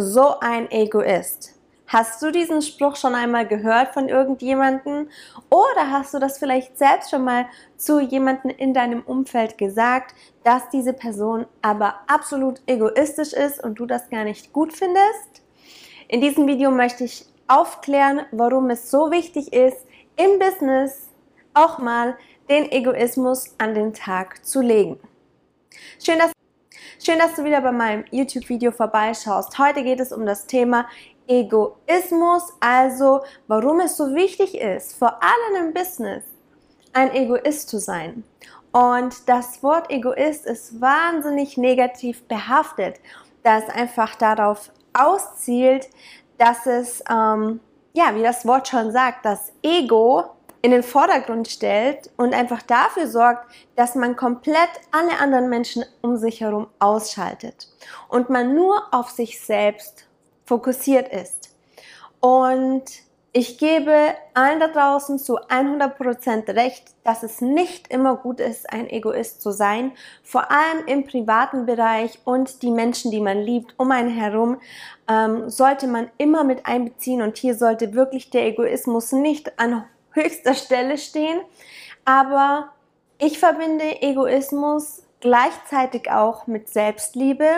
So ein Egoist. Hast du diesen Spruch schon einmal gehört von irgendjemandem? Oder hast du das vielleicht selbst schon mal zu jemandem in deinem Umfeld gesagt, dass diese Person aber absolut egoistisch ist und du das gar nicht gut findest? In diesem Video möchte ich aufklären, warum es so wichtig ist, im Business auch mal den Egoismus an den Tag zu legen. Schön, dass Schön, dass du wieder bei meinem YouTube-Video vorbeischaust. Heute geht es um das Thema Egoismus, also warum es so wichtig ist, vor allem im Business, ein Egoist zu sein. Und das Wort Egoist ist wahnsinnig negativ behaftet, da es einfach darauf auszielt, dass es, ähm, ja, wie das Wort schon sagt, das Ego in den Vordergrund stellt und einfach dafür sorgt, dass man komplett alle anderen Menschen um sich herum ausschaltet und man nur auf sich selbst fokussiert ist. Und ich gebe allen da draußen zu 100% recht, dass es nicht immer gut ist, ein Egoist zu sein, vor allem im privaten Bereich und die Menschen, die man liebt, um einen herum, ähm, sollte man immer mit einbeziehen und hier sollte wirklich der Egoismus nicht an höchster Stelle stehen. Aber ich verbinde Egoismus gleichzeitig auch mit Selbstliebe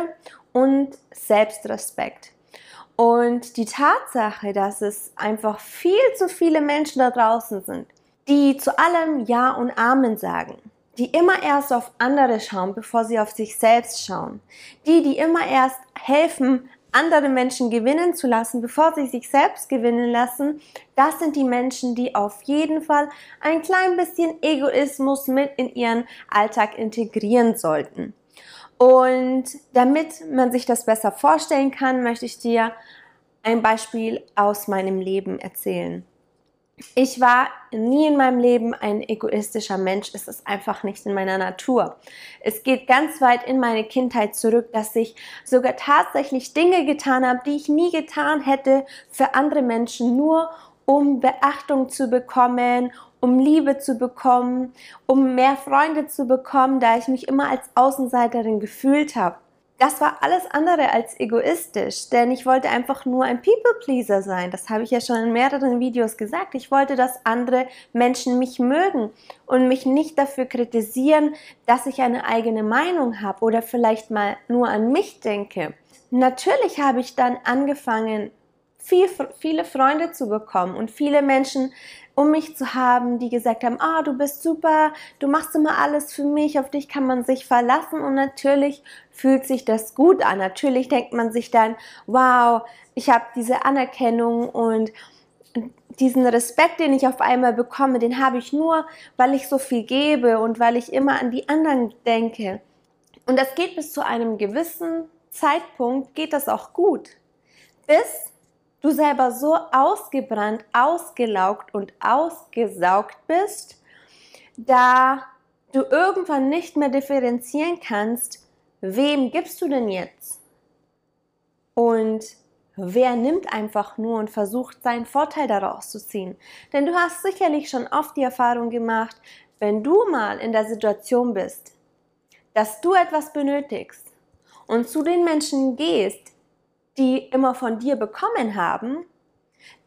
und Selbstrespekt. Und die Tatsache, dass es einfach viel zu viele Menschen da draußen sind, die zu allem Ja und Amen sagen, die immer erst auf andere schauen, bevor sie auf sich selbst schauen, die, die immer erst helfen, andere Menschen gewinnen zu lassen, bevor sie sich selbst gewinnen lassen, das sind die Menschen, die auf jeden Fall ein klein bisschen Egoismus mit in ihren Alltag integrieren sollten. Und damit man sich das besser vorstellen kann, möchte ich dir ein Beispiel aus meinem Leben erzählen. Ich war nie in meinem Leben ein egoistischer Mensch. Es ist einfach nicht in meiner Natur. Es geht ganz weit in meine Kindheit zurück, dass ich sogar tatsächlich Dinge getan habe, die ich nie getan hätte für andere Menschen, nur um Beachtung zu bekommen, um Liebe zu bekommen, um mehr Freunde zu bekommen, da ich mich immer als Außenseiterin gefühlt habe. Das war alles andere als egoistisch, denn ich wollte einfach nur ein People-Pleaser sein. Das habe ich ja schon in mehreren Videos gesagt. Ich wollte, dass andere Menschen mich mögen und mich nicht dafür kritisieren, dass ich eine eigene Meinung habe oder vielleicht mal nur an mich denke. Natürlich habe ich dann angefangen, viel, viele Freunde zu bekommen und viele Menschen um mich zu haben, die gesagt haben, ah, du bist super, du machst immer alles für mich, auf dich kann man sich verlassen und natürlich fühlt sich das gut an. Natürlich denkt man sich dann, wow, ich habe diese Anerkennung und diesen Respekt, den ich auf einmal bekomme, den habe ich nur, weil ich so viel gebe und weil ich immer an die anderen denke. Und das geht bis zu einem gewissen Zeitpunkt, geht das auch gut. Bis du selber so ausgebrannt, ausgelaugt und ausgesaugt bist, da du irgendwann nicht mehr differenzieren kannst, wem gibst du denn jetzt? Und wer nimmt einfach nur und versucht seinen Vorteil daraus zu ziehen? Denn du hast sicherlich schon oft die Erfahrung gemacht, wenn du mal in der Situation bist, dass du etwas benötigst und zu den Menschen gehst, die immer von dir bekommen haben,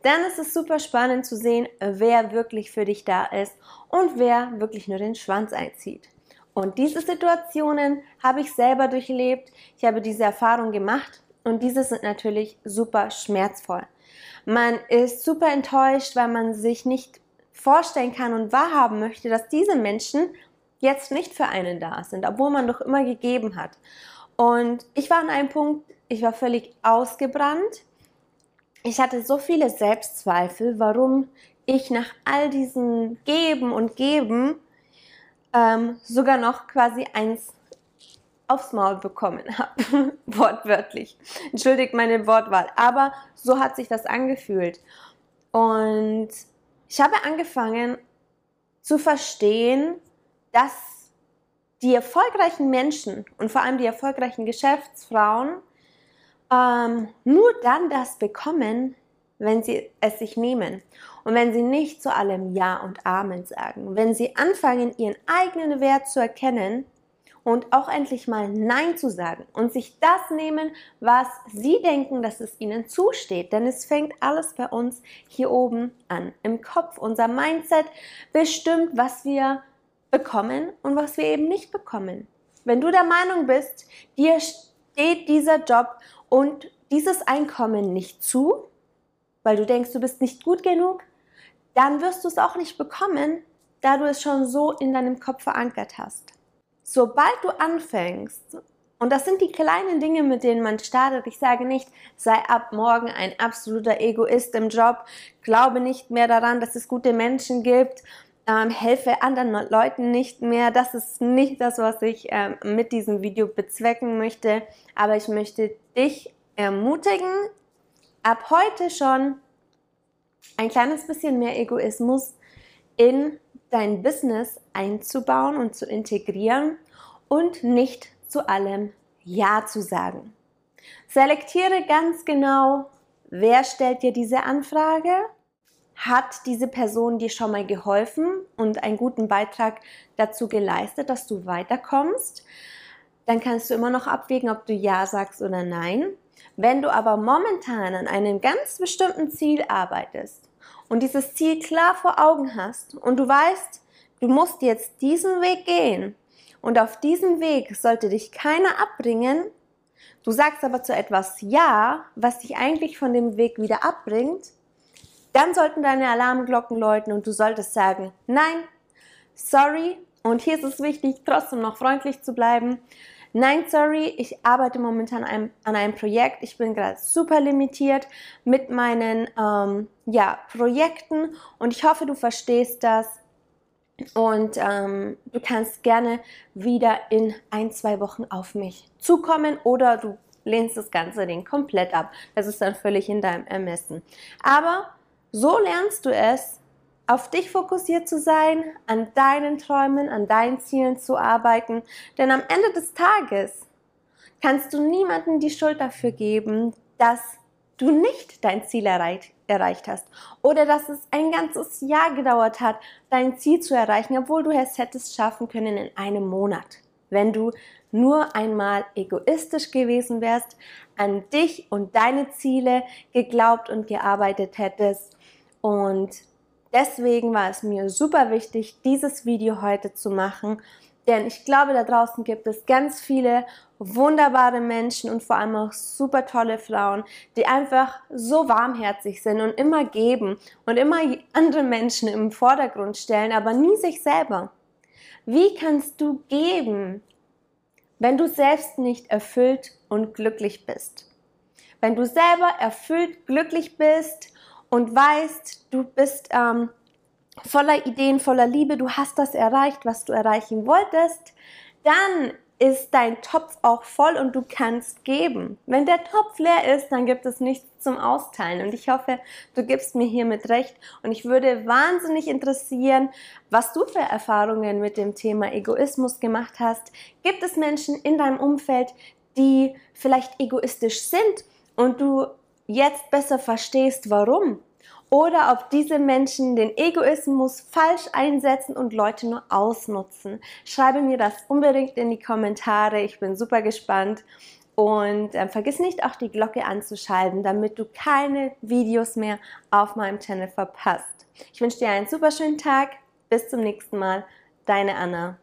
dann ist es super spannend zu sehen, wer wirklich für dich da ist und wer wirklich nur den Schwanz einzieht. Und diese Situationen habe ich selber durchlebt. Ich habe diese Erfahrung gemacht und diese sind natürlich super schmerzvoll. Man ist super enttäuscht, weil man sich nicht vorstellen kann und wahrhaben möchte, dass diese Menschen jetzt nicht für einen da sind, obwohl man doch immer gegeben hat. Und ich war an einem Punkt, ich war völlig ausgebrannt. Ich hatte so viele Selbstzweifel, warum ich nach all diesen Geben und Geben ähm, sogar noch quasi eins aufs Maul bekommen habe. Wortwörtlich. Entschuldigt meine Wortwahl. Aber so hat sich das angefühlt. Und ich habe angefangen zu verstehen, dass die erfolgreichen Menschen und vor allem die erfolgreichen Geschäftsfrauen ähm, nur dann das bekommen, wenn sie es sich nehmen und wenn sie nicht zu allem Ja und Amen sagen, wenn sie anfangen, ihren eigenen Wert zu erkennen und auch endlich mal Nein zu sagen und sich das nehmen, was sie denken, dass es ihnen zusteht. Denn es fängt alles bei uns hier oben an, im Kopf. Unser Mindset bestimmt, was wir bekommen und was wir eben nicht bekommen. Wenn du der Meinung bist, dir steht dieser Job und dieses Einkommen nicht zu, weil du denkst, du bist nicht gut genug, dann wirst du es auch nicht bekommen, da du es schon so in deinem Kopf verankert hast. Sobald du anfängst, und das sind die kleinen Dinge, mit denen man startet. Ich sage nicht, sei ab morgen ein absoluter Egoist im Job, glaube nicht mehr daran, dass es gute Menschen gibt, ähm, helfe anderen Leuten nicht mehr. Das ist nicht das, was ich ähm, mit diesem Video bezwecken möchte. Aber ich möchte dich ermutigen, ab heute schon ein kleines bisschen mehr Egoismus in dein Business einzubauen und zu integrieren und nicht zu allem Ja zu sagen. Selektiere ganz genau, wer stellt dir diese Anfrage? Hat diese Person dir schon mal geholfen und einen guten Beitrag dazu geleistet, dass du weiterkommst? Dann kannst du immer noch abwägen, ob du Ja sagst oder Nein. Wenn du aber momentan an einem ganz bestimmten Ziel arbeitest und dieses Ziel klar vor Augen hast und du weißt, du musst jetzt diesen Weg gehen und auf diesem Weg sollte dich keiner abbringen, du sagst aber zu etwas Ja, was dich eigentlich von dem Weg wieder abbringt, dann sollten deine Alarmglocken läuten und du solltest sagen, nein, sorry, und hier ist es wichtig, trotzdem noch freundlich zu bleiben. Nein, sorry, ich arbeite momentan an einem, Projekt. Ich bin gerade super limitiert mit meinen ähm, ja, Projekten und ich hoffe, du verstehst das. Und ähm, du kannst gerne wieder in ein, zwei Wochen auf mich zukommen oder du lehnst das ganze Ding komplett ab. Das ist dann völlig in deinem Ermessen. Aber so lernst du es, auf dich fokussiert zu sein, an deinen Träumen, an deinen Zielen zu arbeiten. Denn am Ende des Tages kannst du niemandem die Schuld dafür geben, dass du nicht dein Ziel erreicht, erreicht hast oder dass es ein ganzes Jahr gedauert hat, dein Ziel zu erreichen, obwohl du es hättest schaffen können in einem Monat. Wenn du nur einmal egoistisch gewesen wärst, an dich und deine Ziele geglaubt und gearbeitet hättest und Deswegen war es mir super wichtig, dieses Video heute zu machen, denn ich glaube, da draußen gibt es ganz viele wunderbare Menschen und vor allem auch super tolle Frauen, die einfach so warmherzig sind und immer geben und immer andere Menschen im Vordergrund stellen, aber nie sich selber. Wie kannst du geben, wenn du selbst nicht erfüllt und glücklich bist? Wenn du selber erfüllt, glücklich bist und weißt, du bist ähm, voller Ideen, voller Liebe, du hast das erreicht, was du erreichen wolltest, dann ist dein Topf auch voll und du kannst geben. Wenn der Topf leer ist, dann gibt es nichts zum Austeilen. Und ich hoffe, du gibst mir hiermit recht. Und ich würde wahnsinnig interessieren, was du für Erfahrungen mit dem Thema Egoismus gemacht hast. Gibt es Menschen in deinem Umfeld, die vielleicht egoistisch sind und du jetzt besser verstehst, warum. Oder ob diese Menschen den Egoismus falsch einsetzen und Leute nur ausnutzen. Schreibe mir das unbedingt in die Kommentare. Ich bin super gespannt. Und äh, vergiss nicht auch die Glocke anzuschalten, damit du keine Videos mehr auf meinem Channel verpasst. Ich wünsche dir einen super schönen Tag. Bis zum nächsten Mal. Deine Anna.